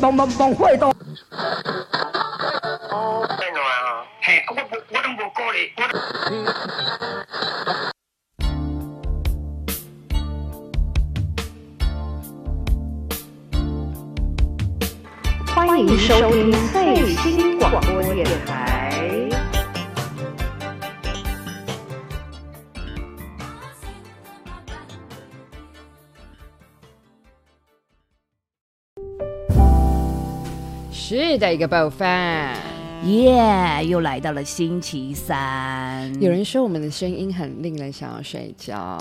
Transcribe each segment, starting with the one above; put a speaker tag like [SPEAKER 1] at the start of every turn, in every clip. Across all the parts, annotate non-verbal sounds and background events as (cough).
[SPEAKER 1] 帮帮帮会到。欢迎收听最新广播电台。
[SPEAKER 2] 是的一个爆发。
[SPEAKER 3] 耶又来到了星期三。
[SPEAKER 2] 有人说我们的声音很令人想要睡觉，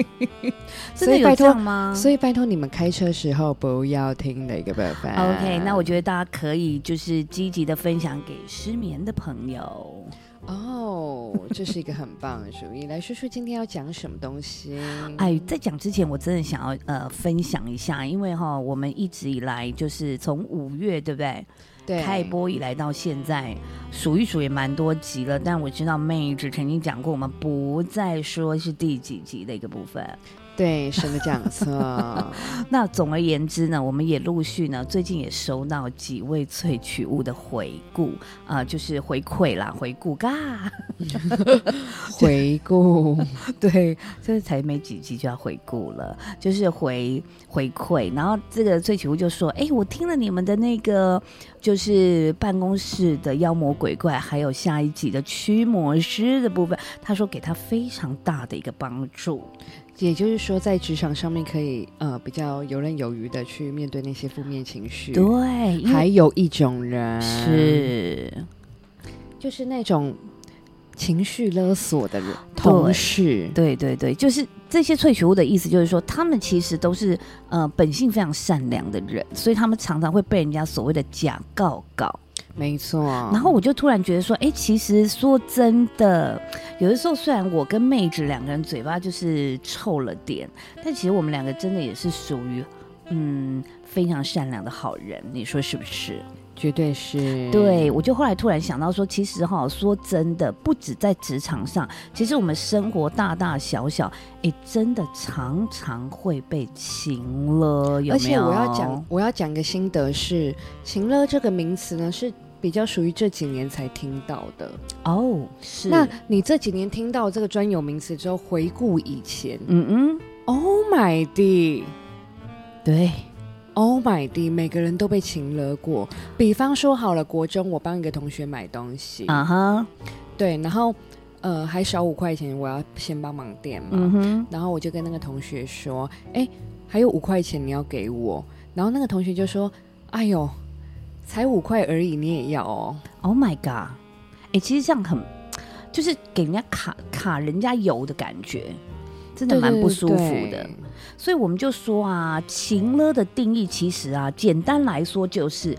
[SPEAKER 2] (laughs)
[SPEAKER 3] 真的有这样吗？
[SPEAKER 2] 所以拜托你们开车时候不要听的一个部分。
[SPEAKER 3] OK，那我觉得大家可以就是积极的分享给失眠的朋友。
[SPEAKER 2] 哦，这是一个很棒的主意。来说说今天要讲什么东西？
[SPEAKER 3] 哎，在讲之前，我真的想要呃分享一下，因为哈，我们一直以来就是从五月对不对？
[SPEAKER 2] 对，
[SPEAKER 3] 开播以来到现在，数一数也蛮多集了。但我知道妹子曾经讲过，我们不再说是第几集的一个部分。
[SPEAKER 2] 对，是的，讲 (laughs) 错。
[SPEAKER 3] 那总而言之呢，我们也陆续呢，最近也收到几位萃取物的回顾啊、就是回馈啦，回顾嘎，(laughs)
[SPEAKER 2] 回顾，(laughs)
[SPEAKER 3] 对，这才没几集就要回顾了，就是回回馈。然后这个萃取物就说：“哎，我听了你们的那个，就是办公室的妖魔鬼怪，还有下一集的驱魔师的部分，他说给他非常大的一个帮助。”
[SPEAKER 2] 也就是说，在职场上面可以呃比较游刃有余的去面对那些负面情绪。
[SPEAKER 3] 对，
[SPEAKER 2] 还有一种人
[SPEAKER 3] 是。
[SPEAKER 2] 就是那种情绪勒索的人，同事。
[SPEAKER 3] 对对对，就是这些萃取物的意思，就是说他们其实都是呃本性非常善良的人，所以他们常常会被人家所谓的假告告。
[SPEAKER 2] 没错。
[SPEAKER 3] 然后我就突然觉得说，哎，其实说真的，有的时候虽然我跟妹子两个人嘴巴就是臭了点，但其实我们两个真的也是属于嗯非常善良的好人，你说是不是？
[SPEAKER 2] 绝对是。
[SPEAKER 3] 对，我就后来突然想到说，其实哈，说真的，不止在职场上，其实我们生活大大小小，哎，真的常常会被情了，有没有？
[SPEAKER 2] 而且我要讲，我要讲个心得是，情了这个名词呢是比较属于这几年才听到的。
[SPEAKER 3] 哦，是。
[SPEAKER 2] 那你这几年听到这个专有名词之后，回顾以前，
[SPEAKER 3] 嗯嗯
[SPEAKER 2] ，Oh my d
[SPEAKER 3] 对。
[SPEAKER 2] Oh my d 每个人都被情勒过。比方说好了，国中我帮一个同学买东西，
[SPEAKER 3] 啊哈，
[SPEAKER 2] 对，然后呃还少五块钱，我要先帮忙垫嘛，然后我就跟那个同学说，哎，还有五块钱你要给我，然后那个同学就说，哎呦，才五块而已，你也要哦
[SPEAKER 3] ，Oh my god，哎，其实这样很，就是给人家卡卡人家油的感觉，真的蛮不舒服的。
[SPEAKER 2] 对
[SPEAKER 3] 所以我们就说啊，情勒的定义其实啊，简单来说就是，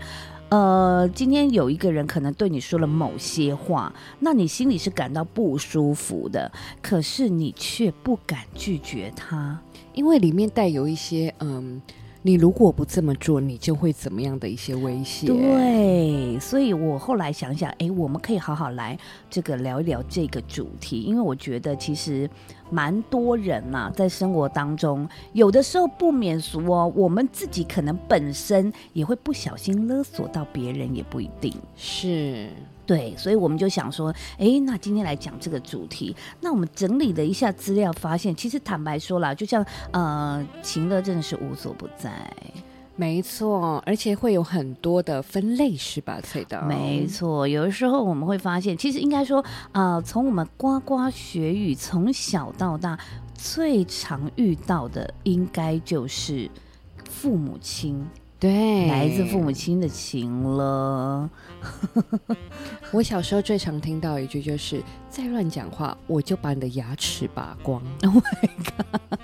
[SPEAKER 3] 呃，今天有一个人可能对你说了某些话，那你心里是感到不舒服的，可是你却不敢拒绝他。
[SPEAKER 2] 因为里面带有一些嗯，你如果不这么做，你就会怎么样的一些威胁。
[SPEAKER 3] 对，所以我后来想想，哎，我们可以好好来这个聊一聊这个主题，因为我觉得其实蛮多人呐、在生活当中，有的时候不免俗哦，我们自己可能本身也会不小心勒索到别人，也不一定。
[SPEAKER 2] 是，
[SPEAKER 3] 对，所以我们就想说，哎，那今天来讲这个主题。那我们整理了一下资料，发现其实坦白说啦，就像呃，情乐真的是无所不在。
[SPEAKER 2] 没错，而且会有很多的分类，是吧？翠的，
[SPEAKER 3] 没错，有的时候我们会发现，其实应该说，呃，从我们呱呱学语从小到大，最常遇到的应该就是父母亲，
[SPEAKER 2] 对，
[SPEAKER 3] 来自父母。亲的情了。(laughs)
[SPEAKER 2] 我小时候最常听到一句就是：“再乱讲话，我就把你的牙齿拔光。(laughs)
[SPEAKER 3] Oh my god！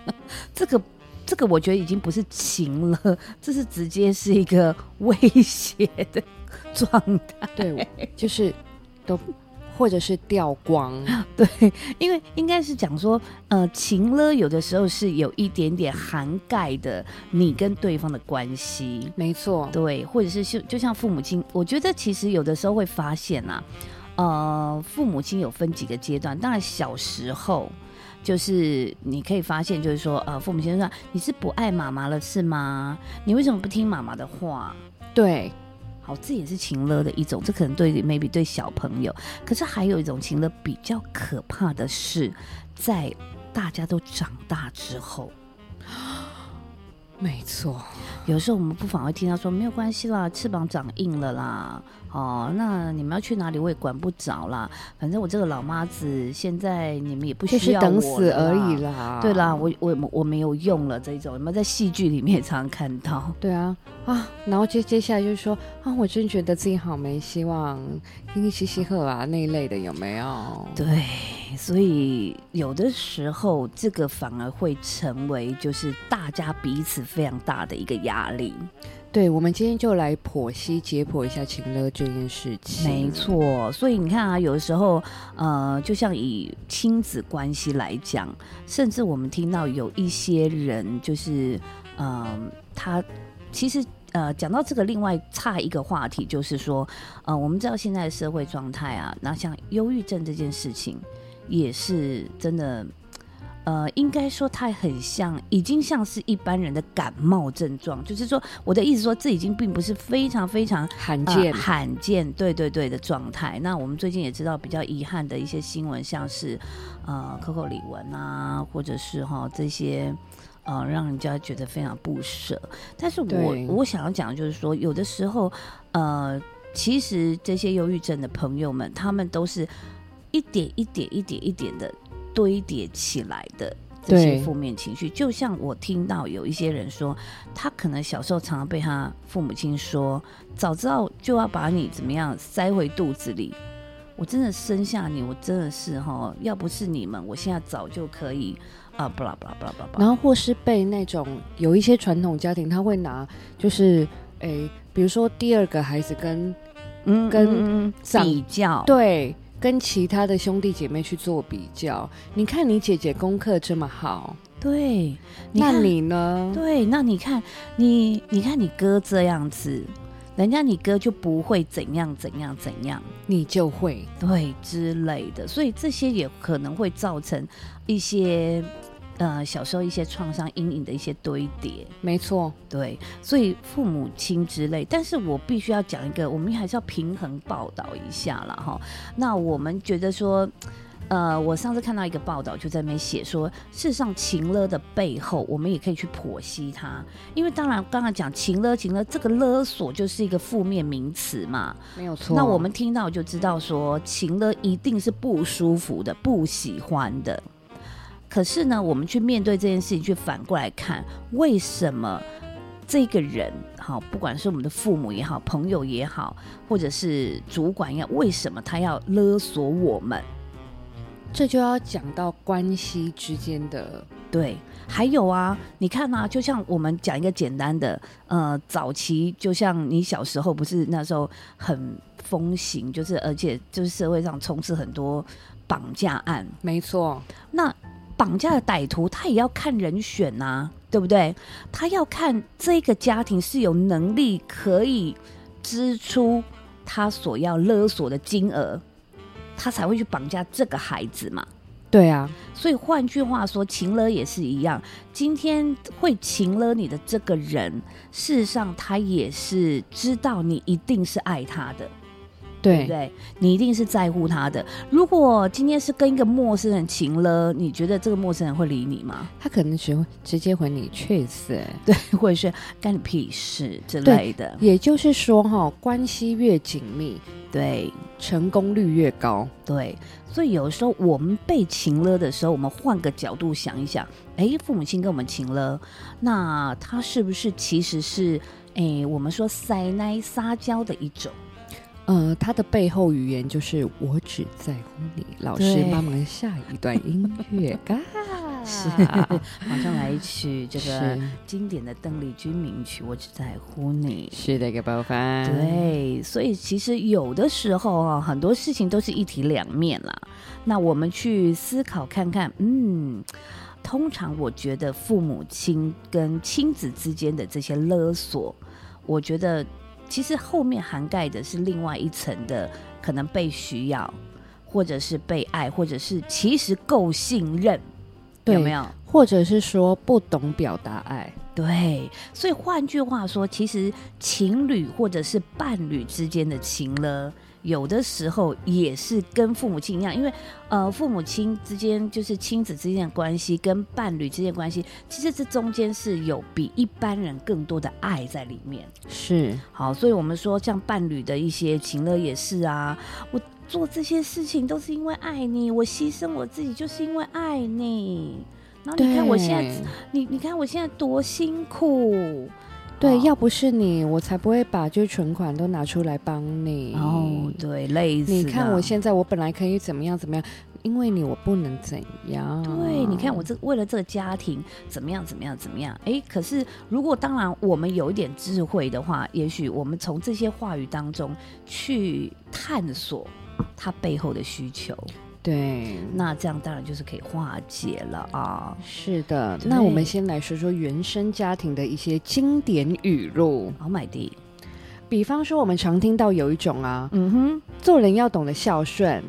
[SPEAKER 3] 这个这个，我觉得已经不是情了，这是直接是一个威胁的状态。”
[SPEAKER 2] 对，就是都或者是掉光。(laughs)
[SPEAKER 3] 对，因为应该是讲说，呃，情了有的时候是有一点点涵盖的你跟对方的关系。
[SPEAKER 2] 没错，
[SPEAKER 3] 对，或者是就就像父母亲，我觉得其实有的时候会发现啊，呃，父母亲有分几个阶段，当然小时候。就是你可以发现，就是说，呃，父母亲说你是不爱妈妈了是吗？你为什么不听妈妈的话？
[SPEAKER 2] 对，
[SPEAKER 3] 好，这也是情勒的一种，这可能对 maybe 对小朋友，可是还有一种情勒比较可怕的是，在大家都长大之后，
[SPEAKER 2] 没错，
[SPEAKER 3] 有时候我们不妨会听到说没有关系啦，翅膀长硬了啦，哦，那你们要去哪里我也管不着啦，反正我这个老妈子现在你们也不
[SPEAKER 2] 就是等
[SPEAKER 3] 需要我
[SPEAKER 2] 死而
[SPEAKER 3] 了啦
[SPEAKER 2] 已啦。
[SPEAKER 3] 对啦，我我我没有用了这一种，有没有在戏剧里面也常常看到？
[SPEAKER 2] 对啊啊，然后接接下来就是说啊，我真觉得自己好没希望，嘻嘻呵啊那一类的有没有？
[SPEAKER 3] 对，所以有的时候这个反而会成为就是大家彼此非常大的一个压力。
[SPEAKER 2] 对，我们今天就来剖析解剖一下情勒这件事情。
[SPEAKER 3] 没，错，所以你看啊，有的时候，呃，就像以亲子关系来讲，甚至我们听到有一些人，就是，嗯、他其实。呃，讲到这个，另外差一个话题就是说，呃，我们知道现在的社会状态啊，那像忧郁症这件事情，也是真的，呃，应该说它很像，已经像是一般人的感冒症状。就是说，我的意思说，这已经并不是非常非常呃
[SPEAKER 2] 罕见，
[SPEAKER 3] 罕见，对对对的状态。那我们最近也知道比较遗憾的一些新闻，像是呃 Coco 李玟啊，或者是哈、这些。呃，让人家觉得非常不舍。但是我我想要讲的就是说，有的时候，呃，其实这些忧郁症的朋友们，他们都是一点一点、一点一点的堆叠起来的这些
[SPEAKER 2] 对
[SPEAKER 3] 负面情绪。就像我听到有一些人说，他可能小时候常常被他父母亲说，早知道就要把你怎么样塞回肚子里。我真的生下你，我真的是哈，要不是你们，我现在早就可以啊，不啦不啦不啦不啦。
[SPEAKER 2] 然后或是被那种有一些传统家庭，他会拿就是诶，比如说第二个孩子跟
[SPEAKER 3] 嗯
[SPEAKER 2] 跟
[SPEAKER 3] 嗯嗯比较，
[SPEAKER 2] 对跟其他的兄弟姐妹去做比较。你看你姐姐功课这么好，
[SPEAKER 3] 对，看
[SPEAKER 2] 那你呢？
[SPEAKER 3] 对，那你看你，你看你哥这样子，人家你哥就不会怎样怎样怎样，
[SPEAKER 2] 你就会
[SPEAKER 3] 对之类的，所以这些也可能会造成一些呃小时候一些创伤阴影的一些堆叠。
[SPEAKER 2] 没错，
[SPEAKER 3] 对，所以父母亲之类，但是我必须要讲一个，我们还是要平衡报道一下了。哈。那我们觉得说，呃，我上次看到一个报道，就在那边写说，事实上情勒的背后，我们也可以去剖析它，因为当然刚刚讲情勒，情勒这个勒索就是一个负面名词嘛。
[SPEAKER 2] 没有错。
[SPEAKER 3] 那我们听到就知道说，情勒一定是不舒服的、不喜欢的。可是呢，我们去面对这件事情，去反过来看，为什么这个人，好，不管是我们的父母也好，朋友也好，或者是主管也好，为什么他要勒索我们？
[SPEAKER 2] 这就要讲到关系之间的，
[SPEAKER 3] 对，还有啊，你看啊，就像我们讲一个简单的，呃，早期就像你小时候不是那时候很风行，就是而且就是社会上充斥很多绑架案，
[SPEAKER 2] 没错，
[SPEAKER 3] 那绑架的歹徒他也要看人选呐、对不对？他要看这个家庭是有能力可以支出他所要勒索的金额，他才会去绑架这个孩子嘛。
[SPEAKER 2] 对啊，
[SPEAKER 3] 所以换句话说，情勒也是一样。今天会情勒你的这个人，事实上他也是知道你一定是爱他的，对不
[SPEAKER 2] 对，
[SPEAKER 3] 对？你一定是在乎他的。如果今天是跟一个陌生人情了，你觉得这个陌生人会理你吗？
[SPEAKER 2] 他可能只会直接回你去死。
[SPEAKER 3] 对，或者是干你屁事之类的？
[SPEAKER 2] 也就是说，哈，关系越紧密，
[SPEAKER 3] 对
[SPEAKER 2] 成功率越高。
[SPEAKER 3] 对，所以有时候我们被情了的时候，我们换个角度想一想，哎，父母亲跟我们情了，那他是不是其实是哎，我们说塞奶撒娇的一种？
[SPEAKER 2] 呃，他的背后语言就是“我只在乎你”。老师帮忙下一段音乐，嘎，
[SPEAKER 3] 是马上来一曲这个经典的邓丽君名曲《我只在乎你》。
[SPEAKER 2] 是的一个包饭。，
[SPEAKER 3] 对，所以其实有的时候啊，很多事情都是一体两面啦。那我们去思考看看，嗯，通常我觉得父母亲跟亲子之间的这些勒索，我觉得其实后面涵盖的是另外一层的，可能被需要，或者是被爱，或者是其实够信任，有没有？
[SPEAKER 2] 或者是说不懂表达爱。
[SPEAKER 3] 对，所以换句话说，其实情侣或者是伴侣之间的情了。有的时候也是跟父母亲一样，因为呃，父母亲之间就是亲子之间的关系，跟伴侣之间的关系，其实这中间是有比一般人更多的爱在里面。
[SPEAKER 2] 是
[SPEAKER 3] 好，所以我们说像伴侣的一些情乐也是啊，我做这些事情都是因为爱你，我牺牲我自己就是因为爱你。然后你看我现在，你你看我现在多辛苦。
[SPEAKER 2] 对，
[SPEAKER 3] 哦
[SPEAKER 2] 要不是你，我才不会把就是存款都拿出来帮你。
[SPEAKER 3] 哦，对，累死。
[SPEAKER 2] 你看我现在，我本来可以怎么样怎么样，因为你我不能怎样。
[SPEAKER 3] 对，你看我这为了这个家庭怎么样怎么样怎么样？哎，可是如果当然我们有一点智慧的话，也许我们从这些话语当中去探索他背后的需求，
[SPEAKER 2] 对，
[SPEAKER 3] 那这样当然就是可以化解了啊。
[SPEAKER 2] 是的。那我们先来说说原生家庭的一些经典语录，
[SPEAKER 3] 好买的，
[SPEAKER 2] 比方说我们常听到有一种啊，
[SPEAKER 3] 嗯哼，
[SPEAKER 2] 做人要懂得孝顺。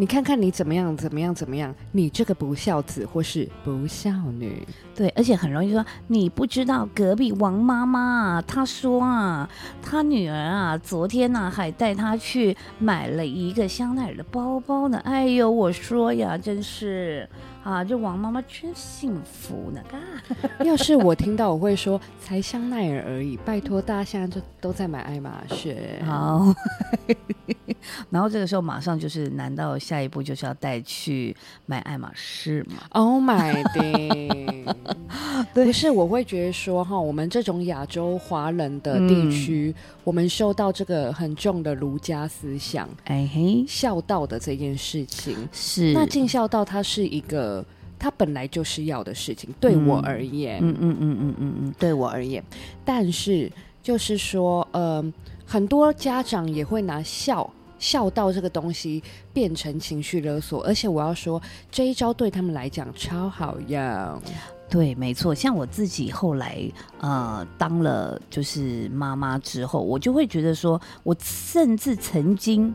[SPEAKER 2] 你看看你怎么样，怎么样，怎么样？你这个不孝子或是不孝女，
[SPEAKER 3] 对，而且很容易说你不知道隔壁王妈妈，她说啊，她女儿啊，昨天呢、还带她去买了一个香奈儿的包包呢。哎呦，我说呀，真是啊，就王妈妈真幸福呢。啊，(laughs)
[SPEAKER 2] 要是我听到，我会说才香奈儿而已，拜托大家现在就都在买爱马仕。
[SPEAKER 3] 好，(laughs) 然后这个时候马上就是，难道下一步就是要带去买爱马仕吗
[SPEAKER 2] ？Oh my god！不是，我会觉得说哈，我们这种亚洲华人的地区，我们受到这个很重的儒家思想、
[SPEAKER 3] 哎嘿，
[SPEAKER 2] 孝道的这件事情。
[SPEAKER 3] 是
[SPEAKER 2] 那尽孝道，它是一个，它本来就是要的事情，对我而言，
[SPEAKER 3] 嗯嗯嗯嗯嗯嗯，
[SPEAKER 2] 对我而言。但是就是说，呃，很多家长也会拿孝。孝道这个东西变成情绪勒索，而且我要说，这一招对他们来讲超好用。
[SPEAKER 3] 对，没错。像我自己后来呃当了就是妈妈之后，我就会觉得说，我甚至曾经。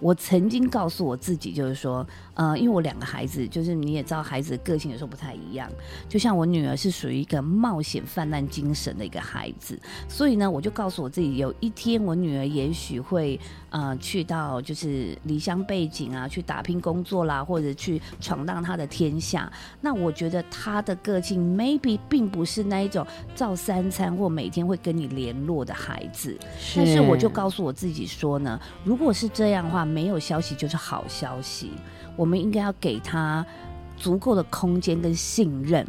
[SPEAKER 3] 我曾经告诉我自己，就是说，呃，因为我两个孩子，就是你也知道，孩子的个性有时候不太一样。就像我女儿是属于一个冒险泛滥精神的一个孩子，所以呢，我就告诉我自己，有一天我女儿也许会呃去到就是离乡背景啊，去打拼工作啦，或者去闯荡她的天下。那我觉得她的个性 maybe 并不是那一种照三餐或每天会跟你联络的孩子，但是我就告诉我自己说呢，如果是这样的话，没有消息就是好消息，我们应该要给他足够的空间跟信任。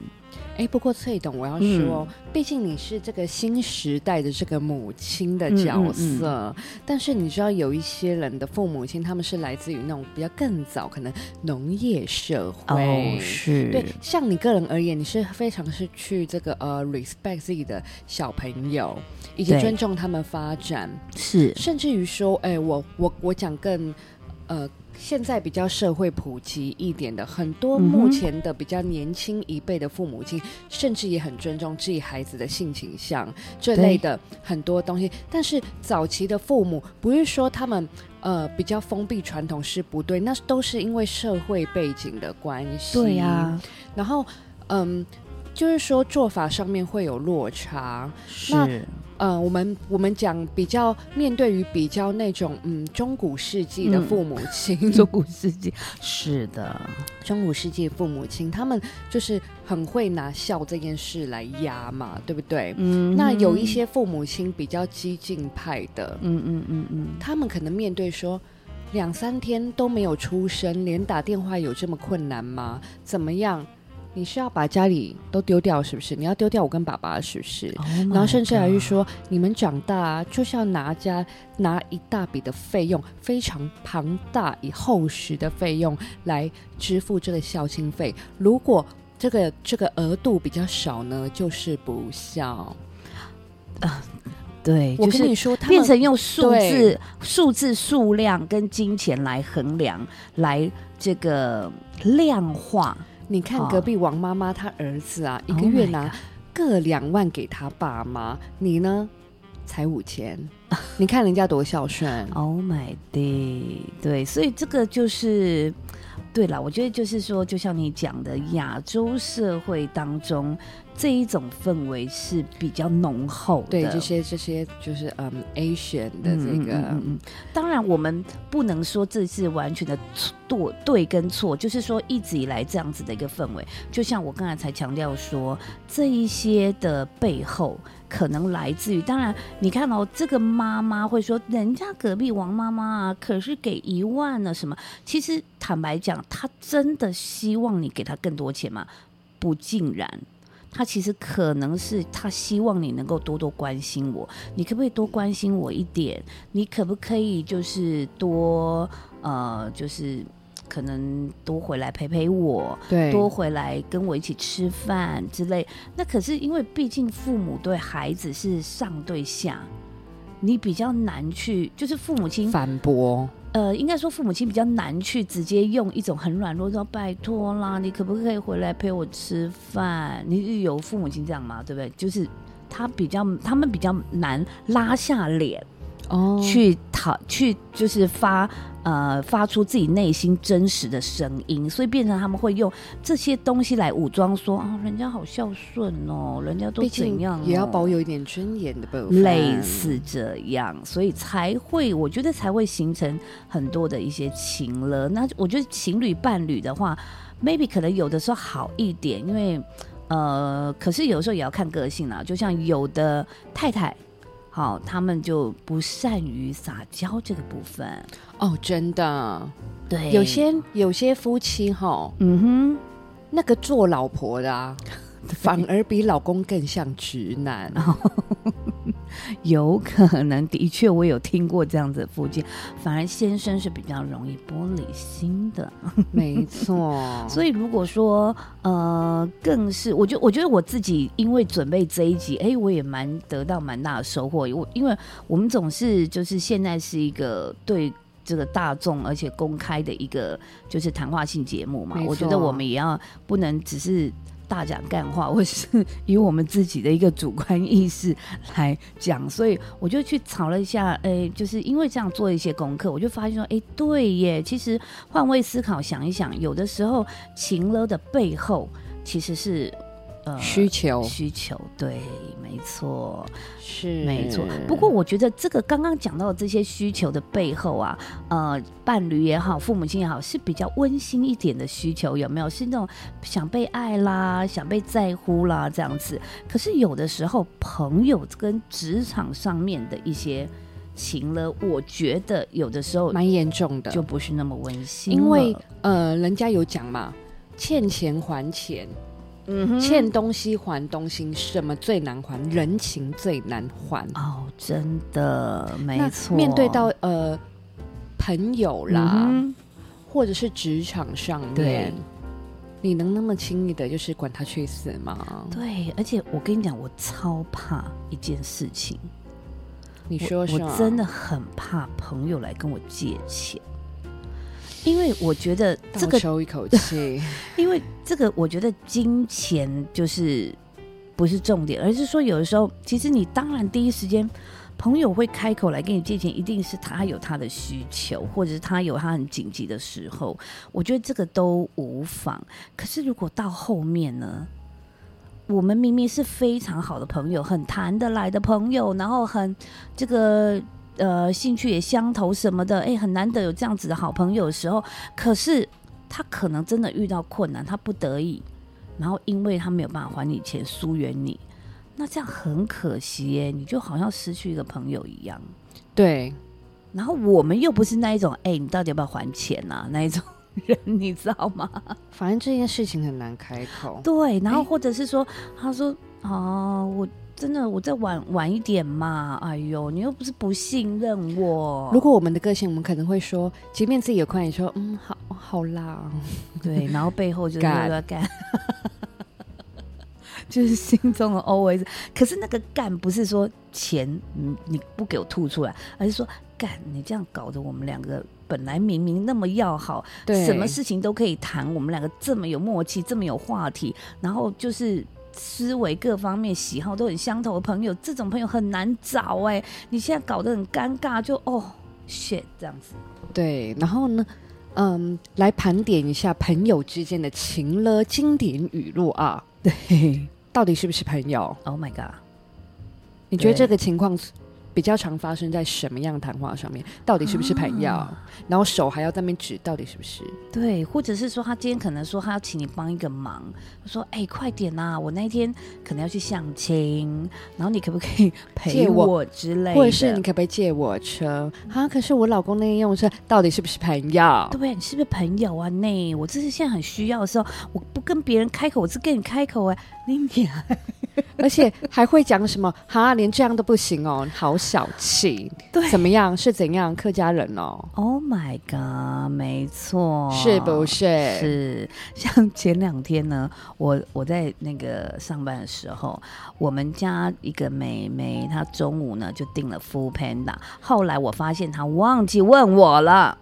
[SPEAKER 2] 哎，不过翠董，我要
[SPEAKER 3] 嗯。
[SPEAKER 2] 说，毕竟你是这个新时代的这个母亲的角
[SPEAKER 3] 嗯
[SPEAKER 2] 色，但是你知道有一些人的父母亲，他们是来自于那种比较更早，可能农业社会。
[SPEAKER 3] 哦是。
[SPEAKER 2] 对，像你个人而言，你是非常是去这个呃 respect 自己的小朋友，以及尊重他们发展，
[SPEAKER 3] 是。
[SPEAKER 2] 甚至于说，哎，我我我讲更呃。现在比较社会普及一点的，很多目前的比较年轻一辈的父母亲，甚至也很尊重自己孩子的性倾向这类的很多东西。但是早期的父母不是说他们呃比较封闭传统是不对，那都是因为社会背景的关系。
[SPEAKER 3] 对呀、
[SPEAKER 2] 然后嗯，就是说做法上面会有落差。那
[SPEAKER 3] 是
[SPEAKER 2] 呃，我们我们讲比较面对于比较那种嗯中古世纪的
[SPEAKER 3] 嗯
[SPEAKER 2] 父母亲，(laughs)
[SPEAKER 3] 中古世纪是的，
[SPEAKER 2] 中古世纪父母亲，他们就是很会拿笑这件事来压嘛，对不对？
[SPEAKER 3] 嗯
[SPEAKER 2] 那有一些父母亲比较激进派的，
[SPEAKER 3] 嗯嗯嗯嗯，
[SPEAKER 2] 他们可能面对说两三天都没有出声，连打电话有这么困难吗？怎么样？你是要把家里都丢掉是不是？你要丢掉我跟爸爸是不是
[SPEAKER 3] ？Oh
[SPEAKER 2] 然后甚至还是说，你们长大、啊、就是要拿家拿一大笔的费用，非常庞大、以厚实的费用来支付这个孝亲费。如果这个这个额度比较少呢，就是不孝。(laughs)
[SPEAKER 3] 对，
[SPEAKER 2] 我
[SPEAKER 3] 就是
[SPEAKER 2] 跟你说，他
[SPEAKER 3] 变成用数字、数字数量跟金钱来衡量，来这个量化。
[SPEAKER 2] 你看
[SPEAKER 3] 哦
[SPEAKER 2] 隔壁王妈妈，她儿子啊，一
[SPEAKER 3] Oh
[SPEAKER 2] 个月拿各两万给他爸妈，你呢？才五千，你看人家多孝顺。(laughs)
[SPEAKER 3] Oh my day，对，所以这个就是，对了，我觉得就是说，就像你讲的，亚洲社会当中这一种氛围是比较浓厚的。
[SPEAKER 2] 对这些这些就是嗯 Asian 的这个，
[SPEAKER 3] 嗯嗯当然我们不能说这是完全的错对跟错，就是说一直以来这样子的一个氛围，就像我刚才才强调说，这一些的背后。可能来自于，当然，你看哦，这个妈妈会说，人家隔壁王妈妈啊，可是给一万了，什么？其实坦白讲，她真的希望你给她更多钱吗？不尽然，她其实可能是他希望你能够多多关心我，你可不可以多关心我一点？你可不可以就是多呃，就是可能多回来陪陪我？
[SPEAKER 2] 对，
[SPEAKER 3] 多回来跟我一起吃饭之类。那可是因为毕竟父母对孩子是上对下，你比较难去，就是父母亲
[SPEAKER 2] 反驳。
[SPEAKER 3] 呃，应该说父母亲比较难去直接用一种很软弱说拜托啦，你可不可以回来陪我吃饭？你有父母亲这样吗？对不对？就是他比较，他们比较难拉下脸。
[SPEAKER 2] 哦，
[SPEAKER 3] 去讨去就是发呃发出自己内心真实的声音，所以变成他们会用这些东西来武装说啊，人家好孝顺哦，人家都怎样、哦，
[SPEAKER 2] 也要保有一点尊严的部分，
[SPEAKER 3] 类似这样，所以才会我觉得才会形成很多的一些情了。那我觉得情侣伴侣的话，maybe 可能有的时候好一点，因为呃，可是有时候也要看个性啦，就像有的太太。好，他们就不善于撒娇这个部分。
[SPEAKER 2] 哦，真的，
[SPEAKER 3] 对，
[SPEAKER 2] 有些有些夫妻哈，
[SPEAKER 3] 嗯哼，
[SPEAKER 2] 那个做老婆的啊，(laughs) 反而比老公更像直男。(laughs)
[SPEAKER 3] 有可能，的确，我有听过这样子的附近，反而先生是比较容易玻璃心的，
[SPEAKER 2] 没错。(laughs)
[SPEAKER 3] 所以如果说，呃，更是，我觉我觉得我自己因为准备这一集，哎，我也蛮得到蛮大的收获。我因为我们总是就是现在是一个对这个大众而且公开的一个就是谈话性节目嘛，我觉得我们也要不能只是。大讲干话，或是 (laughs) 以我们自己的一个主观意识来讲，所以我就去查了一下，哎，就是因为这样做一些功课，我就发现说，哎，对耶，其实换位思考想一想，有的时候情了的背后其实是。
[SPEAKER 2] 需求，
[SPEAKER 3] 需求，对，没错，
[SPEAKER 2] 是
[SPEAKER 3] 没错。不过，我觉得这个刚刚讲到的这些需求的背后啊，呃，伴侣也好，父母亲也好，是比较温馨一点的需求，有没有？是那种想被爱啦，想被在乎啦，这样子。可是有的时候，朋友跟职场上面的一些情了，我觉得有的时候
[SPEAKER 2] 蛮严重的，
[SPEAKER 3] 就不是那么温馨。
[SPEAKER 2] 因为呃，人家有讲嘛，欠钱还钱。欠东西还东西，什么最难还？人情最难还
[SPEAKER 3] 哦，真的没错。
[SPEAKER 2] 面对到呃朋友啦，或者是职场上面，你能那么轻易的，就是管他去死吗？
[SPEAKER 3] 对，而且我跟你讲，我超怕一件事情。
[SPEAKER 2] 你说
[SPEAKER 3] 说，我真的很怕朋友来跟我借钱。因为我觉得这个
[SPEAKER 2] 抽一口气，(laughs)
[SPEAKER 3] 因为这个我觉得金钱就是不是重点，而是说有的时候，其实你当然第一时间朋友会开口来跟你借钱，一定是他有他的需求，或者是他有他很紧急的时候，我觉得这个都无妨。可是如果到后面呢，我们明明是非常好的朋友，很谈得来的朋友，然后很这个。呃，兴趣也相投什么的，哎，很难得有这样子的好朋友的时候。可是他可能真的遇到困难，他不得已，然后因为他没有办法还你钱，疏远你，那这样很可惜耶，你就好像失去一个朋友一样。
[SPEAKER 2] 对，
[SPEAKER 3] 然后我们又不是那一种，哎，你到底要不要还钱啊？那一种 (laughs) 人，你知道吗？
[SPEAKER 2] 反正这件事情很难开口。
[SPEAKER 3] 对，然后或者是说，他说，哦，我。真的，我再晚晚一点嘛？哎呦，你又不是不信任我。
[SPEAKER 2] 如果我们的个性，我们可能会说，前面自己有困难，说嗯，好好啦。
[SPEAKER 3] 对，然后背后就 (laughs) 是要干，(laughs) 就是心中的 always。可是那个干不是说钱，你你不给我吐出来，而是说干，你这样搞得我们两个本来明明那么要好，
[SPEAKER 2] 对，
[SPEAKER 3] 什么事情都可以谈，我们两个这么有默契，这么有话题，然后就是。思维各方面喜好都很相投的朋友，这种朋友很难找哎。你现在搞得很尴尬，就哦，shit 这样子。
[SPEAKER 2] 对，然后呢，嗯，来盘点一下朋友之间的情了经典语录啊。(laughs)
[SPEAKER 3] 对，
[SPEAKER 2] 到底是不是朋友
[SPEAKER 3] ？Oh my god！
[SPEAKER 2] 你觉得这个情况比较常发生在什么样的谈话上面？到底是不是朋友？
[SPEAKER 3] 啊
[SPEAKER 2] 然后手还要在那边指，到底是不是？
[SPEAKER 3] 对，或者是说他今天可能说他要请你帮一个忙，说哎、快点呐、我那一天可能要去相亲，然后你可不可以陪
[SPEAKER 2] 我
[SPEAKER 3] 我之类的？
[SPEAKER 2] 或者是你可不可以借我车？啊，可是我老公那天用车，到底是不是朋友？
[SPEAKER 3] 对，你是不是朋友啊？那我这是现在很需要的时候，我不跟别人开口，我是跟你开口哎、(laughs)
[SPEAKER 2] 而且还会讲什么？哈，连这样都不行哦，好小气。
[SPEAKER 3] 对
[SPEAKER 2] 怎么样？是怎样？客家人哦
[SPEAKER 3] ，，Oh my god，没错，
[SPEAKER 2] 是不是？
[SPEAKER 3] 是，像前两天呢，我我在那个上班的时候，我们家一个妹妹，她中午呢就订了 Full Panda，后来我发现她忘记问我了，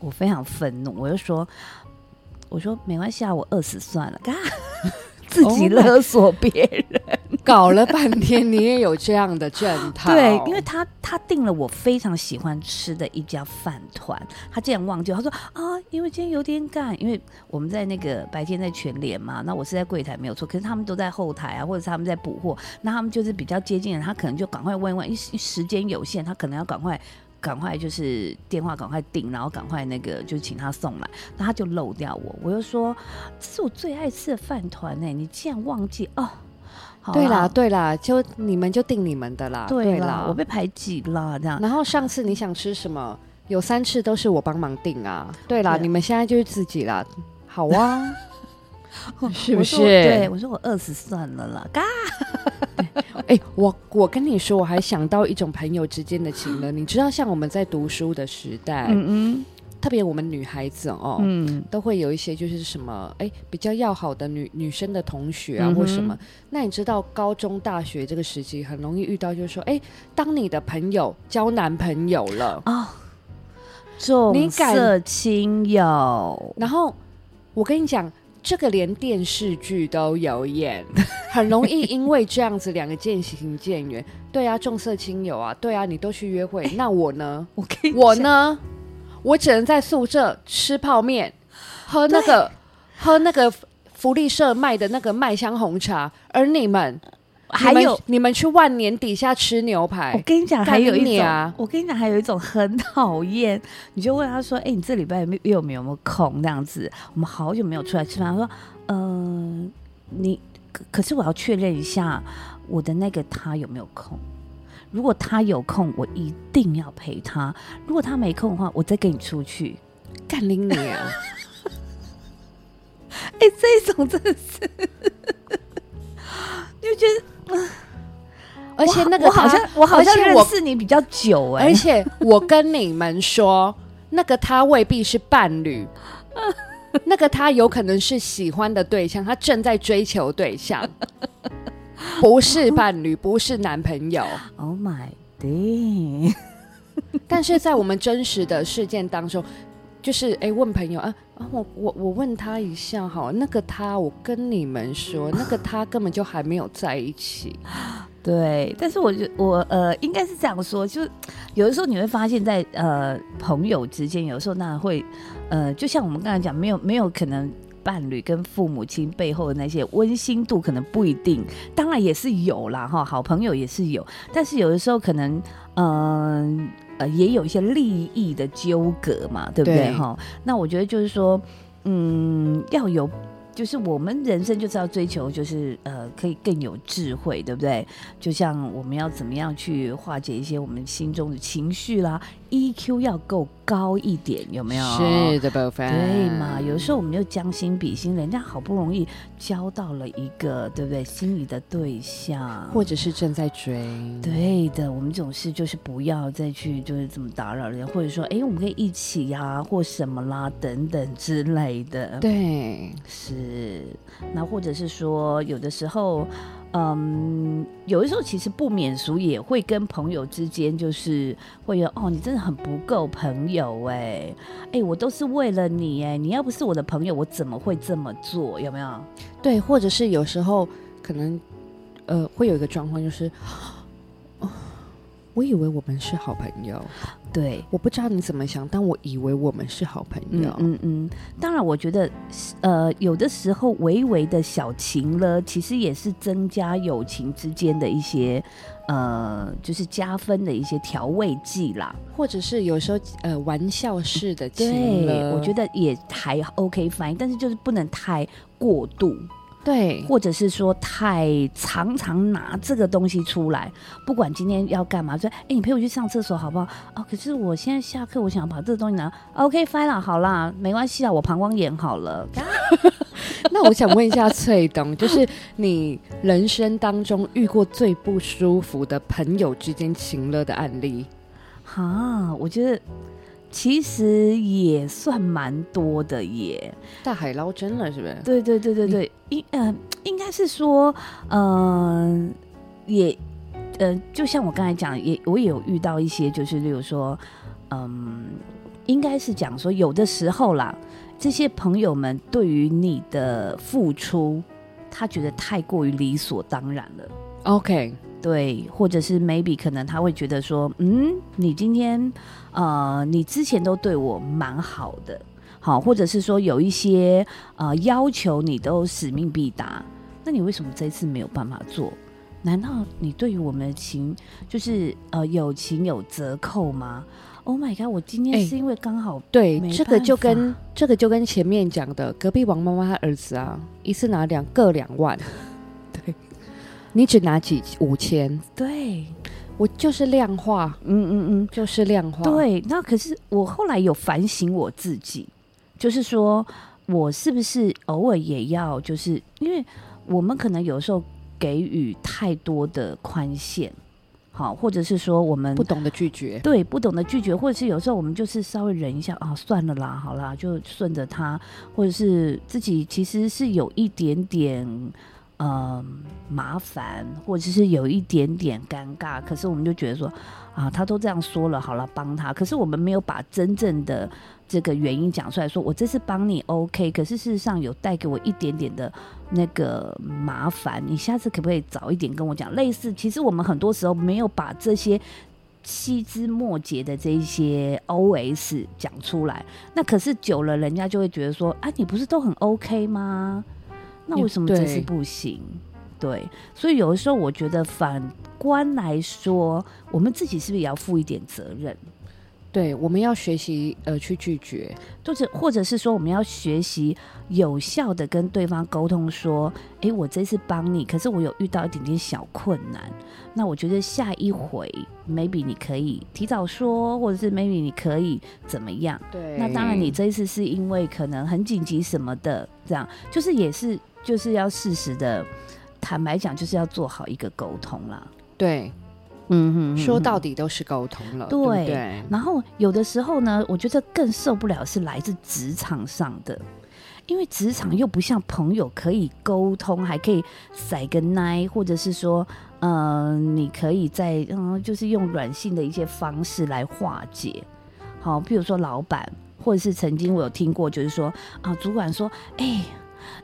[SPEAKER 3] 我非常愤怒，我就说，我说没关系啊，我饿死算了，嘎，(laughs) 自己
[SPEAKER 2] Oh
[SPEAKER 3] 勒索别人。(laughs)
[SPEAKER 2] 搞了半天，你也有这样的正套？
[SPEAKER 3] 对，因为他他订了我非常喜欢吃的一家饭团，他竟然忘记，他说啊，因为今天有点赶，因为我们在那个白天在全联嘛，那我是在柜台没有错，可是他们都在后台啊，或者是他们在补货，那他们就是比较接近的，他可能就赶快问一问，因为时间有限，他可能要赶快。赶快就是电话赶快订，然后赶快那个就请他送来，那他就漏掉我，我就说这是我最爱吃的饭团呢、你竟然忘记哦。好
[SPEAKER 2] 对啦，对啦，就你们就定你们的啦。
[SPEAKER 3] 对啦，
[SPEAKER 2] 啦，
[SPEAKER 3] 我被排挤了，这样。
[SPEAKER 2] 然后上次你想吃什么，有三次都是我帮忙订啊。对啦，
[SPEAKER 3] 对
[SPEAKER 2] 你们现在就是自己啦。好啊，(laughs) (laughs) 是不是？
[SPEAKER 3] 对，我说我饿死算了啦，嘎。(laughs)
[SPEAKER 2] 哎、我我跟你说，我还想到一种朋友之间的情了。你知道，像我们在读书的时代，
[SPEAKER 3] 嗯
[SPEAKER 2] 特别我们女孩子哦，
[SPEAKER 3] 嗯
[SPEAKER 2] 都会有一些就是什么哎比较要好的女女生的同学啊，
[SPEAKER 3] 嗯
[SPEAKER 2] 或什么。那你知道高中、大学这个时期很容易遇到，就是说，哎，当你的朋友交男朋友了，
[SPEAKER 3] 哦，重色轻友，
[SPEAKER 2] 然后我跟你讲，这个连电视剧都有演，(laughs) 很容易因为这样子两个渐行渐远。对啊，重色轻友啊，对啊，你都去约会，那我呢？
[SPEAKER 3] 我跟
[SPEAKER 2] 我？呢？我只能在宿舍吃泡面，喝那个喝那个福利社卖的那个麦香红茶，而你们
[SPEAKER 3] 还有
[SPEAKER 2] 你们，去万年底下吃牛排
[SPEAKER 3] 我
[SPEAKER 2] 排，
[SPEAKER 3] 跟你讲，还有一种，
[SPEAKER 2] 啊
[SPEAKER 3] 我跟你讲，还有一种很讨厌，你就问他说：“哎、你这礼拜有没有有没有没有空？”这样子，我们好久没有出来吃饭。他说：“嗯、你可可是我要确认一下我的那个他有没有空。如果他有空，我一定要陪他；如果他没空的话，我再跟你出去。(laughs)
[SPEAKER 2] 干拎你啊！
[SPEAKER 3] 哎、这种真的是，(laughs) 你就觉得 (laughs)
[SPEAKER 2] 而且那个
[SPEAKER 3] 我好像我好像认识你比较久哎、
[SPEAKER 2] 而且我跟你们说，那个他未必是伴侣，(laughs) 那个他有可能是喜欢的对象，他正在追求对象，(laughs) 不是伴侣，不是男朋友。
[SPEAKER 3] Oh my day！
[SPEAKER 2] 但是在我们真实的事件当中，就是哎，问朋友啊啊，我我我问他一下好，那个他，我跟你们说，那个他根本就还没有在一起。
[SPEAKER 3] 对，但是我就我呃，应该是这样说，就有的时候你会发现在呃朋友之间，有的时候那会呃，就像我们刚才讲，没有没有可能。伴侣跟父母亲背后的那些温馨度可能不一定，当然也是有啦哈，好朋友也是有，但是有的时候可能嗯也有一些利益的纠葛嘛，对不对
[SPEAKER 2] 对
[SPEAKER 3] 哈？那我觉得就是说，嗯，要有，就是我们人生就是要追求，就是呃可以更有智慧，对不对？就像我们要怎么样去化解一些我们心中的情绪啦，EQ 要够高一点，有没有？
[SPEAKER 2] 是的，部分
[SPEAKER 3] 对嘛？有时候我们就将心比心，人家好不容易交到了一个，对不对？心仪的对象，
[SPEAKER 2] 或者是正在追。
[SPEAKER 3] 对的，我们总是就是不要再去就是怎么打扰人，或者说，哎，我们可以一起呀、或什么啦，等等之类的。
[SPEAKER 2] 对，
[SPEAKER 3] 是，那或者是说，有的时候，嗯，有的时候其实不免俗，也会跟朋友之间就是会有哦，你真的很不够朋友哎，哎，我都是为了你哎，你要不是我的朋友，我怎么会这么做？有没有？
[SPEAKER 2] 对，或者是有时候可能呃会有一个状况，就是，(gasps) 哦，我以为我们是好朋友，
[SPEAKER 3] 对，
[SPEAKER 2] 我不知道你怎么想，但我以为我们是好朋友。
[SPEAKER 3] 嗯嗯嗯，当然，我觉得呃，有的时候微微的小情了，其实也是增加友情之间的一些呃，就是加分的一些调味剂啦。
[SPEAKER 2] 或者是有时候呃玩笑式的情
[SPEAKER 3] 对，我觉得也还 OK fine，但是就是不能太过度。
[SPEAKER 2] 对，
[SPEAKER 3] 或者是说太常常拿这个东西出来，不管今天要干嘛，说哎、你陪我去上厕所好不好？哦，可是我现在下课，我想把这个东西拿，(laughs) OK fine 啦，好啦，没关系啊，我膀胱炎好了。(laughs)
[SPEAKER 2] 那我想问一下翠东，就是你人生当中遇过最不舒服的朋友之间情乐的案例？
[SPEAKER 3] 哈，我觉得其实也算蛮多的耶。
[SPEAKER 2] 大海捞针了，是不是？
[SPEAKER 3] 对对对对对，应呃应该是说，嗯、也呃，就像我刚才讲，也我也有遇到一些，就是例如说，嗯，应该是讲说，有的时候啦，这些朋友们对于你的付出，他觉得太过于理所当然了。
[SPEAKER 2] OK，
[SPEAKER 3] 对，或者是 maybe 可能他会觉得说，嗯，你今天呃，你之前都对我蛮好的，好，或者是说有一些呃要求你都使命必达，那你为什么这一次没有办法做？难道你对于我们的情就是呃友情有折扣吗？Oh my god！我今天
[SPEAKER 2] 哎
[SPEAKER 3] 是因为刚好
[SPEAKER 2] 对，这个就跟这个就跟前面讲的隔壁王妈妈她儿子啊，一次拿两个两万，对，你只拿几五千，
[SPEAKER 3] 对，
[SPEAKER 2] 我就是量化，
[SPEAKER 3] 嗯嗯嗯，
[SPEAKER 2] 就是量化，，
[SPEAKER 3] 对，那可是我后来有反省我自己，就是说我是不是偶尔也要，就是因为我们可能有时候给予太多的宽限，好，或者是说我们
[SPEAKER 2] 不懂得拒绝，
[SPEAKER 3] 对不懂得拒绝，或者是有时候我们就是稍微忍一下啊，算了啦，好啦，就顺着他，或者是自己其实是有一点点。嗯，麻烦，或者是有一点点尴尬，可是我们就觉得说，啊，他都这样说了，好了，帮他。可是我们没有把真正的这个原因讲出来说，我这次帮你 OK，可是事实上有带给我一点点的那个麻烦，你下次可不可以早一点跟我讲？类似，其实我们很多时候没有把这些细枝末节的这一些 OS 讲出来，那可是久了，人家就会觉得说，啊，你不是都很 OK 吗？那为什么这次不行？对，所以有的时候我觉得反观来说，我们自己是不是也要负一点责任？
[SPEAKER 2] 对，我们要学习呃去拒绝，
[SPEAKER 3] 或者或者是说，我们要学习有效的跟对方沟通，说，诶，我这次帮你，可是我有遇到一点点小困难，那我觉得下一回 maybe 你可以提早说，或者是 maybe 你可以怎么样？
[SPEAKER 2] 对
[SPEAKER 3] 那当然，你这一次是因为可能很紧急什么的，这样就是也是就是要适时的，坦白讲，就是要做好一个沟通啦。
[SPEAKER 2] 对
[SPEAKER 3] 嗯哼
[SPEAKER 2] 说到底都是沟通了，对
[SPEAKER 3] 对
[SPEAKER 2] 对？
[SPEAKER 3] 然后有的时候呢，我觉得更受不了是来自职场上的，因为职场又不像朋友可以沟通，还可以塞个奶，或者是说，嗯、你可以在嗯，就是用软性的一些方式来化解。好，比如说老板，或者是曾经我有听过，就是说啊，主管说，哎、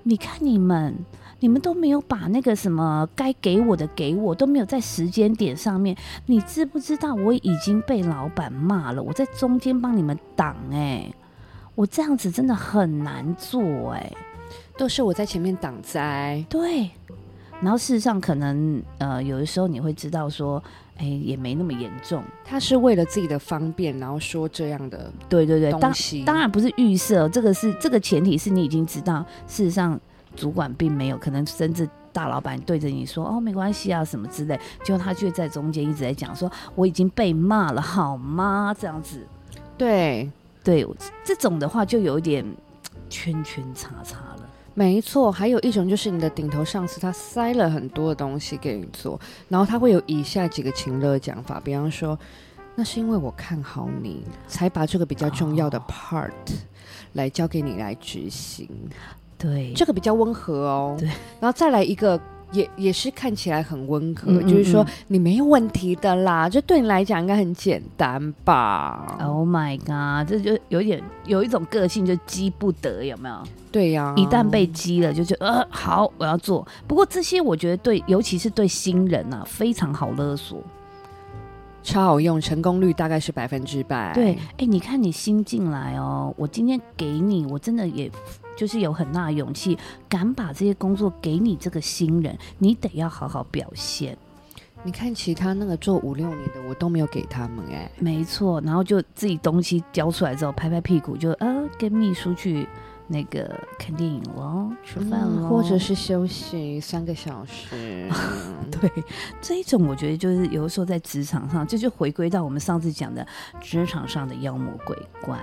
[SPEAKER 3] 你看你们。你们都没有把那个什么该给我的给我，都没有在时间点上面。你知不知道我已经被老板骂了？我在中间帮你们挡哎、我这样子真的很难做哎、
[SPEAKER 2] 都是我在前面挡灾，
[SPEAKER 3] 对，然后事实上可能呃有的时候你会知道说，哎、也没那么严重。
[SPEAKER 2] 他是为了自己的方便，然后说这样的
[SPEAKER 3] 对对对，当，当然不是预设，这个是这个前提是你已经知道，事实上主管并没有，可能甚至大老板对着你说哦没关系啊什么之类，结果他却在中间一直在讲说我已经被骂了好吗？这样子，
[SPEAKER 2] 对，
[SPEAKER 3] 对这种的话就有一点圈圈叉叉了。
[SPEAKER 2] 没错。还有一种就是你的顶头上司他塞了很多的东西给你做，然后他会有以下几个情乐讲法，比方说，那是因为我看好你，才把这个比较重要的
[SPEAKER 3] 哦
[SPEAKER 2] part 来交给你来执行，
[SPEAKER 3] 对，
[SPEAKER 2] 这个比较温和哦。
[SPEAKER 3] 对，
[SPEAKER 2] 然后再来一个。也也是看起来很温和，
[SPEAKER 3] 嗯嗯
[SPEAKER 2] 就是说
[SPEAKER 3] 嗯
[SPEAKER 2] 你没有问题的啦，这对你来讲应该很简单吧
[SPEAKER 3] ？Oh my god！这就有点有一种个性，就激不得，有没有？
[SPEAKER 2] 对呀、
[SPEAKER 3] 一旦被激了，就觉得呃好，我要做。不过这些我觉得对，尤其是对新人啊，非常好勒索。
[SPEAKER 2] 超好用，成功率大概是百分之百。
[SPEAKER 3] 对，哎、你看你新进来哦，我今天给你，我真的也就是有很大的勇气，敢把这些工作给你这个新人，你得要好好表现。
[SPEAKER 2] 你看其他那个做五六年的，我都没有给他们哎、
[SPEAKER 3] 没错，然后就自己东西交出来之后，拍拍屁股就呃跟秘书去那个看电影喽，吃饭喽、
[SPEAKER 2] 嗯或者是休息三个小时。(laughs)
[SPEAKER 3] 对这一种，我觉得就是有的时候在职场上，这就回归到我们上次讲的职场上的妖魔鬼怪。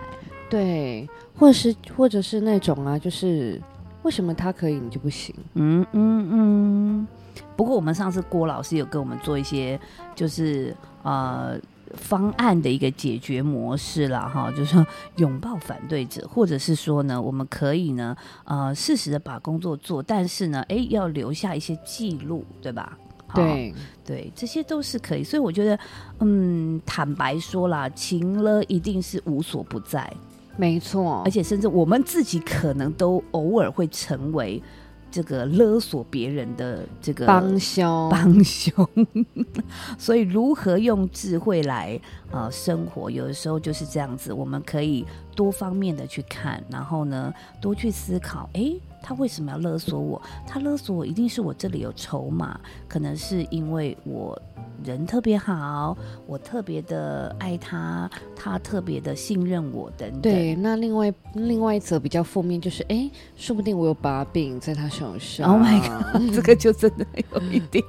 [SPEAKER 2] 对，或者是或者是那种啊，就是为什么他可以你就不行？
[SPEAKER 3] 嗯嗯嗯。不过我们上次郭老师有跟我们做一些，就是呃方案的一个解决模式啦，哈，就是说拥抱反对者，或者是说呢，我们可以呢，呃，适时的把工作做，但是呢，哎，要留下一些记录，对吧？好
[SPEAKER 2] 对，
[SPEAKER 3] 对，这些都是可以，所以我觉得，嗯，坦白说啦，情了一定是无所不在，
[SPEAKER 2] 没错
[SPEAKER 3] 而。且甚至我们自己可能都偶尔会成为这个勒索别人的这个
[SPEAKER 2] 帮凶，
[SPEAKER 3] 帮凶，(laughs) 所以如何用智慧来呃生活，有的时候就是这样子，我们可以多方面的去看，然后呢多去思考，诶，他为什么要勒索我？他勒索我一定是我这里有筹码，可能是因为我人特别好，我特别的爱他，他特别的信任我等等。
[SPEAKER 2] 对，那另外另外一则比较负面就是，哎，说不定我有把柄在他手上。
[SPEAKER 3] Oh my god，(laughs) 这个就真的有一点，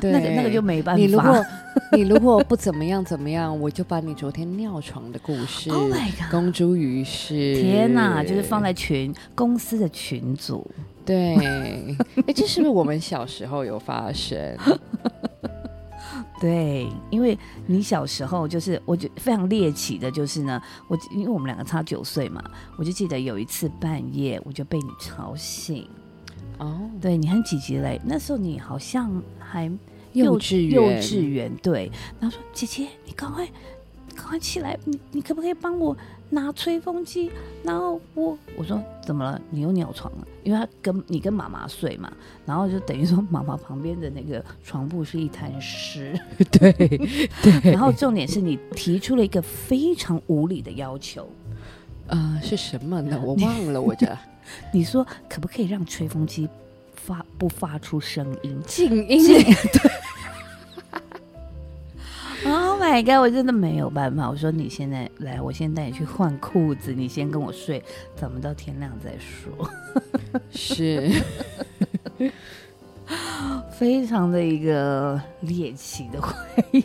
[SPEAKER 2] 对
[SPEAKER 3] 那个那个就没办法。
[SPEAKER 2] 你如果你如果不怎么样怎么样，我就把你昨天尿床的故事
[SPEAKER 3] Oh my god
[SPEAKER 2] 公诸于世。
[SPEAKER 3] 天哪，就是放在群公司的群组。
[SPEAKER 2] 对，哎，这是不是我们小时候有发生？(laughs)
[SPEAKER 3] 对，因为你小时候就是，我觉得非常猎奇的，就是呢，我因为我们两个差九岁嘛，我就记得有一次半夜我就被你吵醒，
[SPEAKER 2] 哦，
[SPEAKER 3] 对你很几级嘞，那时候你好像还
[SPEAKER 2] 幼稚园，
[SPEAKER 3] 幼稚园，对，然后说姐姐，你赶快赶快起来，你你可不可以帮我拿吹风机？然后我我说怎么了？你又尿床了？因为他跟你跟妈妈睡嘛，然后就等于说妈妈旁边的那个床铺是一滩湿，(laughs)
[SPEAKER 2] 对对，
[SPEAKER 3] 然后重点是你提出了一个非常无理的要求，(laughs)
[SPEAKER 2] 呃是什么呢？我忘了我这 (laughs)
[SPEAKER 3] 你说可不可以让吹风机发不发出声音？
[SPEAKER 2] 静音。
[SPEAKER 3] Oh my god！我真的没有办法。我说你现在来，我先带你去换裤子，你先跟我睡，咱们到天亮再说。(laughs)
[SPEAKER 2] 是，(laughs)
[SPEAKER 3] 非常的一个猎奇的回忆。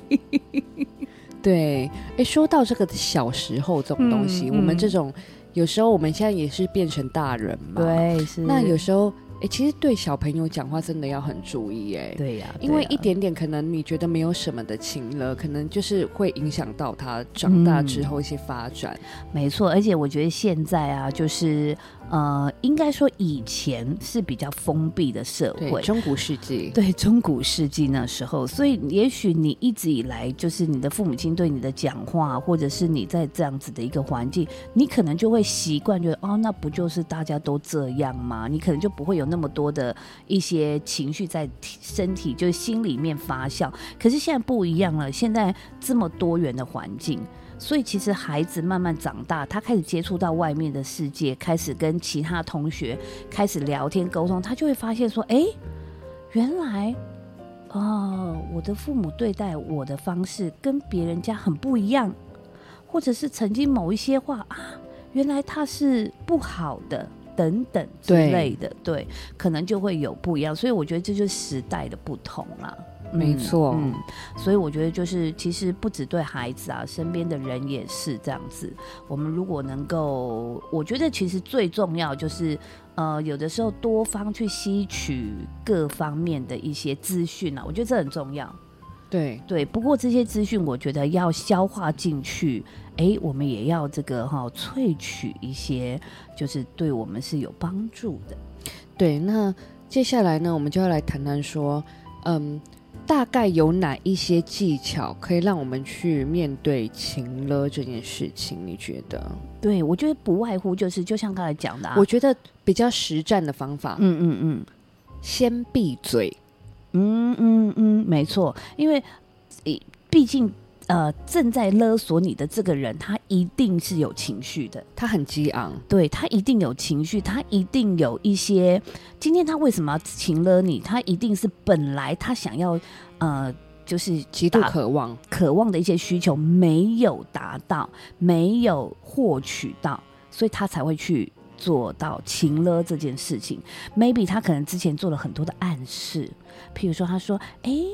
[SPEAKER 3] (laughs)
[SPEAKER 2] 对，哎，说到这个小时候这种东西，
[SPEAKER 3] 嗯
[SPEAKER 2] 我们
[SPEAKER 3] 嗯
[SPEAKER 2] 这种有时候我们现在也是变成大人嘛，，
[SPEAKER 3] 对，是
[SPEAKER 2] 那有时候，哎，其实对小朋友讲话真的要很注意，哎，
[SPEAKER 3] 对呀、
[SPEAKER 2] 因为一点点可能你觉得没有什么的情了，可能就是会影响到他长大
[SPEAKER 3] 嗯
[SPEAKER 2] 之后一些发展。
[SPEAKER 3] 没错，而且我觉得现在啊，就是呃，应该说以前是比较封闭的社，会。
[SPEAKER 2] 中古世纪，
[SPEAKER 3] 对中古世纪那时候，所以也许你一直以来就是你的父母亲对你的讲话，或者是你在这样子的一个环境，你可能就会习惯觉得哦，那不就是大家都这样吗？你可能就不会有那么多的一些情绪在身体就是心里面发酵。可是现在不一样了，现在这么多元的环境。所以其实孩子慢慢长大，他开始接触到外面的世界，开始跟其他同学开始聊天沟通，他就会发现说，哎，原来哦，我的父母对待我的方式跟别人家很不一样，或者是曾经某一些话啊，原来他是不好的。等等之类的，对，可能就会有不一样，所以我觉得这就是时代的不同啦。
[SPEAKER 2] 没错
[SPEAKER 3] 嗯，所以我觉得就是其实不只对孩子啊，身边的人也是这样子。我们如果能够，我觉得其实最重要就是，呃，有的时候多方去吸取各方面的一些资讯啊，我觉得这很重要。
[SPEAKER 2] 对
[SPEAKER 3] 对，不过这些资讯我觉得要消化进去，诶，我们也要这个哈、萃取一些，就是对我们是有帮助的。
[SPEAKER 2] 对。那接下来呢，我们就要来谈谈说，嗯，大概有哪一些技巧可以让我们去面对情了这件事情？你觉得？
[SPEAKER 3] 对，我觉得不外乎就是，就像刚才讲的、啊，
[SPEAKER 2] 我觉得比较实战的方法，
[SPEAKER 3] 嗯嗯嗯。
[SPEAKER 2] 先闭嘴。
[SPEAKER 3] 嗯嗯嗯，没错，因为诶，毕竟呃正在勒索你的这个人，他一定是有情绪的。
[SPEAKER 2] 他很激昂，
[SPEAKER 3] 对他一定有情绪，他一定有一些。今天他为什么要情勒你？他一定是本来他想要，呃，就是
[SPEAKER 2] 极度渴望。
[SPEAKER 3] 渴望的一些需求没有达到，没有获取到，所以他才会去做到情了这件事情。Maybe 他可能之前做了很多的暗示，譬如说他说：“诶，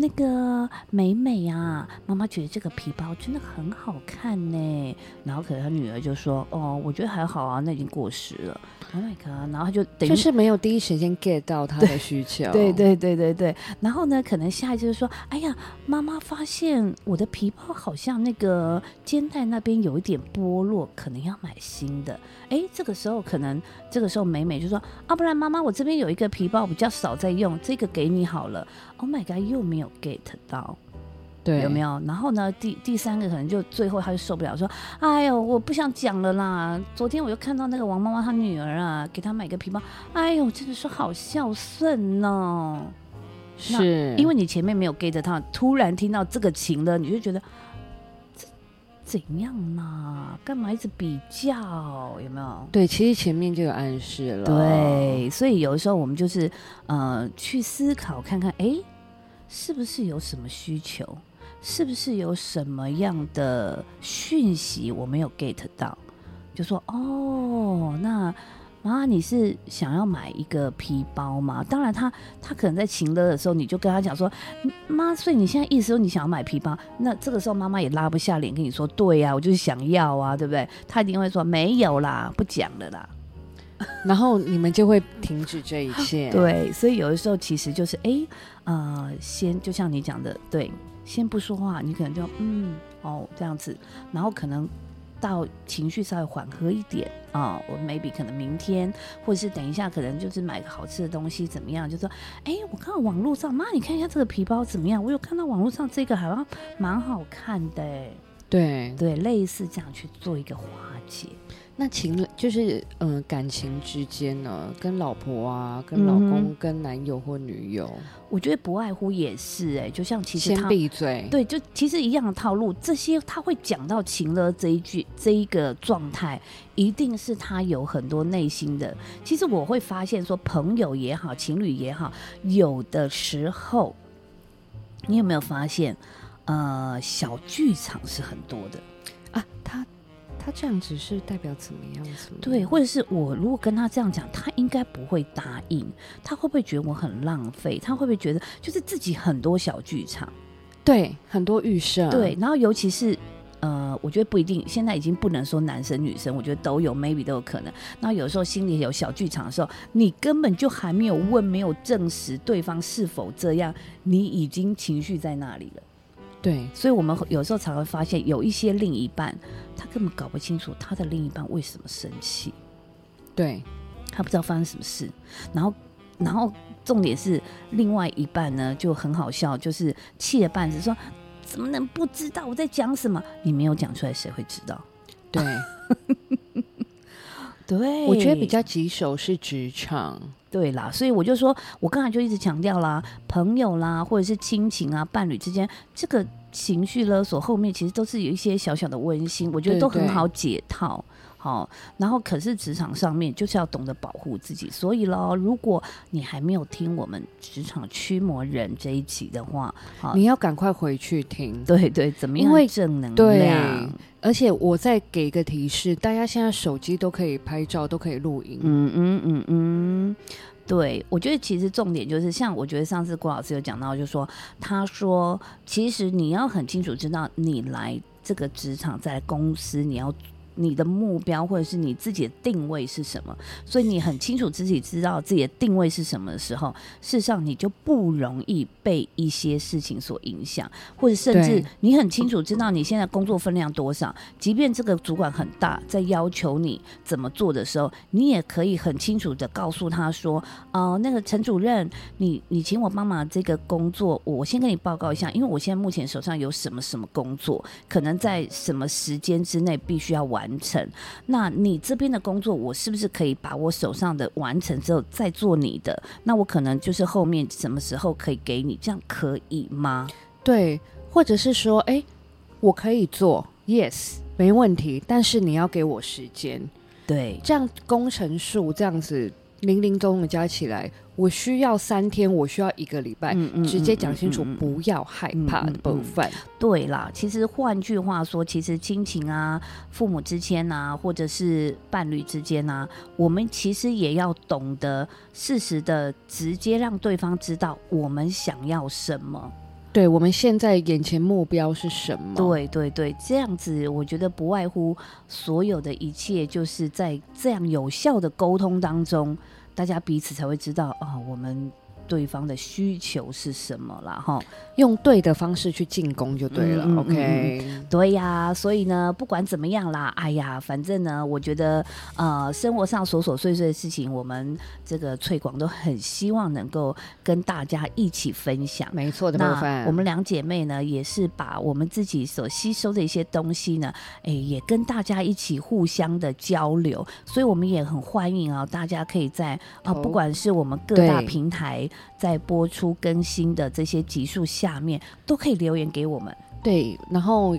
[SPEAKER 3] 那个美美啊，妈妈觉得这个皮包真的很好看呢。”然后可能她女儿就说：“哦，我觉得还好啊，那已经过时了。”Oh my god！然后他就等于
[SPEAKER 2] 就是没有第一时间 get 到她的需求。
[SPEAKER 3] 对对对对对，然后呢，可能下一次就是说，哎呀，妈妈发现我的皮包好像那个肩带那边有一点剥落，可能要买新的。哎，这个时候可能这个时候美美就说，啊，不然妈妈我这边有一个皮包比较少在用，这个给你好了。Oh my god，又没有 get 到。
[SPEAKER 2] 对，
[SPEAKER 3] 有没有？然后呢，第第三个可能就最后他就受不了，说：“哎呦，我不想讲了啦！昨天我又看到那个王妈妈她女儿啊，给她买个皮包，哎呦，真的是好孝顺哦。那
[SPEAKER 2] 是
[SPEAKER 3] 因为你前面没有 get 到，突然听到这个情了，你就觉得这怎样呢？干嘛一直比较？有没有？
[SPEAKER 2] 对，其实前面就有暗示了。
[SPEAKER 3] 对，所以有的时候我们就是呃去思考看看，哎，是不是有什么需求？是不是有什么样的讯息我没有 get 到？就说哦，那妈，你是想要买一个皮包吗？当然他，他可能在情乐的时候，你就跟他讲说，妈，所以你现在意思说你想要买皮包？那这个时候妈妈也拉不下脸跟你说，对呀、我就是想要啊，对不对？他一定会说没有啦，不讲了啦。(laughs)
[SPEAKER 2] 然后你们就会停止这一切。(laughs)
[SPEAKER 3] 对，所以有的时候其实就是哎，呃，先就像你讲的，对，先不说话，你可能就嗯哦这样子，然后可能到情绪稍微缓和一点啊，我 maybe 可能明天或者是等一下，可能就是买个好吃的东西怎么样？就说哎，我看到网络上，妈，你看一下这个皮包怎么样？我有看到网络上这个好像蛮好看的哎，
[SPEAKER 2] 对，
[SPEAKER 3] 对，类似这样去做一个化解。
[SPEAKER 2] 那情就是嗯、呃感情之间呢，跟老婆啊，跟老公、
[SPEAKER 3] 嗯
[SPEAKER 2] 跟男友或女友，
[SPEAKER 3] 我觉得不外乎也是哎、就像其实
[SPEAKER 2] 先
[SPEAKER 3] 他
[SPEAKER 2] 闭嘴。
[SPEAKER 3] 对，就其实一样的套路，这些他会讲到情了这一句这一个状态，一定是他有很多内心的。其实我会发现说，朋友也好，情侣也好，有的时候，你有没有发现，呃，小剧场是很多的。
[SPEAKER 2] 啊，他他这样子是代表怎么样子？
[SPEAKER 3] 对，或者是我如果跟他这样讲，他应该不会答应，他会不会觉得我很浪费？他会不会觉得就是自己很多小剧场？
[SPEAKER 2] 对，很多预设。
[SPEAKER 3] 对，，然后尤其是呃，我觉得不一定，现在已经不能说男生女生，我觉得都有，maybe 都有可能。那有时候心里有小剧场的时候，你根本就还没有问，没有证实对方是否这样，你已经情绪在那里了。
[SPEAKER 2] 对，
[SPEAKER 3] 所以我们有时候才会发现，有一些另一半，他根本搞不清楚他的另一半为什么生气。
[SPEAKER 2] 对，
[SPEAKER 3] 他不知道发生什么事，然后，然后重点是另外一半呢就很好笑，就是气的半死，说怎么能不知道我在讲什么？你没有讲出来，谁会知道？
[SPEAKER 2] 对，(laughs)
[SPEAKER 3] 对
[SPEAKER 2] 我觉得比较棘手是职场。
[SPEAKER 3] 对啦，所以我就说，我刚才就一直强调啦，朋友啦，或者是亲情啊、伴侣之间，这个情绪勒索后面其实都是有一些小小的温馨，我觉得都很好解套。好，然后可是职场上面就是要懂得保护自己，所以喽，如果你还没有听我们职场驱魔人这一集的话，好，
[SPEAKER 2] 你要赶快回去听。
[SPEAKER 3] 对对，怎么样
[SPEAKER 2] 因为
[SPEAKER 3] 正能
[SPEAKER 2] 对
[SPEAKER 3] 量？，
[SPEAKER 2] 而且我再给一个提示，大家现在手机都可以拍照，都可以录影。
[SPEAKER 3] 嗯嗯嗯嗯，对，我觉得其实重点就是，像我觉得上次郭老师有讲到，就说他说，其实你要很清楚知道，你来这个职场，在公司，你要。你的目标或者是你自己的定位是什么？所以你很清楚自己知道自己的定位是什么的时候，事实上你就不容易被一些事情所影响，或者甚至你很清楚知道你现在工作分量多少，即便这个主管很大，在要求你怎么做的时候，你也可以很清楚的告诉他说：“哦、那个陈主任，你你请我帮忙这个工作，我先跟你报告一下，因为我现在目前手上有什么什么工作，可能在什么时间之内必须要完成。那你这边的工作，我是不是可以把我手上的完成之后再做你的？那我可能就是后面什么时候可以给你，这样可以吗？
[SPEAKER 2] 对，或或者是说，哎，我可以做，yes，没问题，但是你要给我时间。
[SPEAKER 3] 对，
[SPEAKER 2] 这样工程数这样子零零总总加起来，我需要三天，我需要一个礼拜，
[SPEAKER 3] 嗯嗯
[SPEAKER 2] 直接讲清楚，不要害怕的部分。
[SPEAKER 3] 对啦，其实换句话说，其实亲情啊、父母之间啊，或者是伴侣之间啊，我们其实也要懂得适时的直接让对方知道我们想要什么。
[SPEAKER 2] 对我们现在眼前目标是什么？
[SPEAKER 3] 对对对，这样子我觉得不外乎所有的一切，就是在这样有效的沟通当中，大家彼此才会知道啊，我们对方的需求是什么啦。哈。
[SPEAKER 2] 用对的方式去进攻就对了。
[SPEAKER 3] 嗯嗯嗯
[SPEAKER 2] OK，
[SPEAKER 3] 对呀，所以呢，不管怎么样啦，哎呀，反正呢，我觉得呃，生活上琐琐碎碎的事情，我们这个翠广都很希望能够跟大家一起分享。
[SPEAKER 2] 没错的部
[SPEAKER 3] 那
[SPEAKER 2] 分。
[SPEAKER 3] 我们两姐妹呢，也是把我们自己所吸收的一些东西呢，哎，也跟大家一起互相的交流，所以我们也很欢迎啊，大家可以在啊、
[SPEAKER 2] 投
[SPEAKER 3] 不管是我们各大平台在播出更新的这些集数下面，都可以留言给我们。
[SPEAKER 2] 对，然后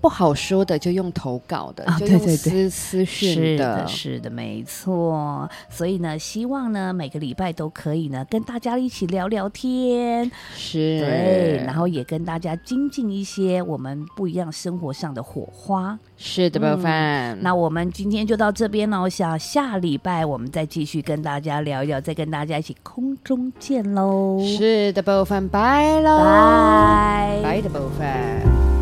[SPEAKER 2] 不好说的就用投稿的，
[SPEAKER 3] 啊
[SPEAKER 2] 就
[SPEAKER 3] 对对对
[SPEAKER 2] 用私私讯
[SPEAKER 3] 是的，是的，没错。所以呢，希望呢每个礼拜都可以呢跟大家一起聊聊天，
[SPEAKER 2] 是，
[SPEAKER 3] 对，然后也跟大家精进一些我们不一样生活上的火花。
[SPEAKER 2] 是的部分。
[SPEAKER 3] 那我们今天就到这边了，我想下礼拜我们再继续跟大家聊一聊，再跟大家一起空中见喽，
[SPEAKER 2] 是的部分，拜喽，
[SPEAKER 3] 拜
[SPEAKER 2] 拜的部分。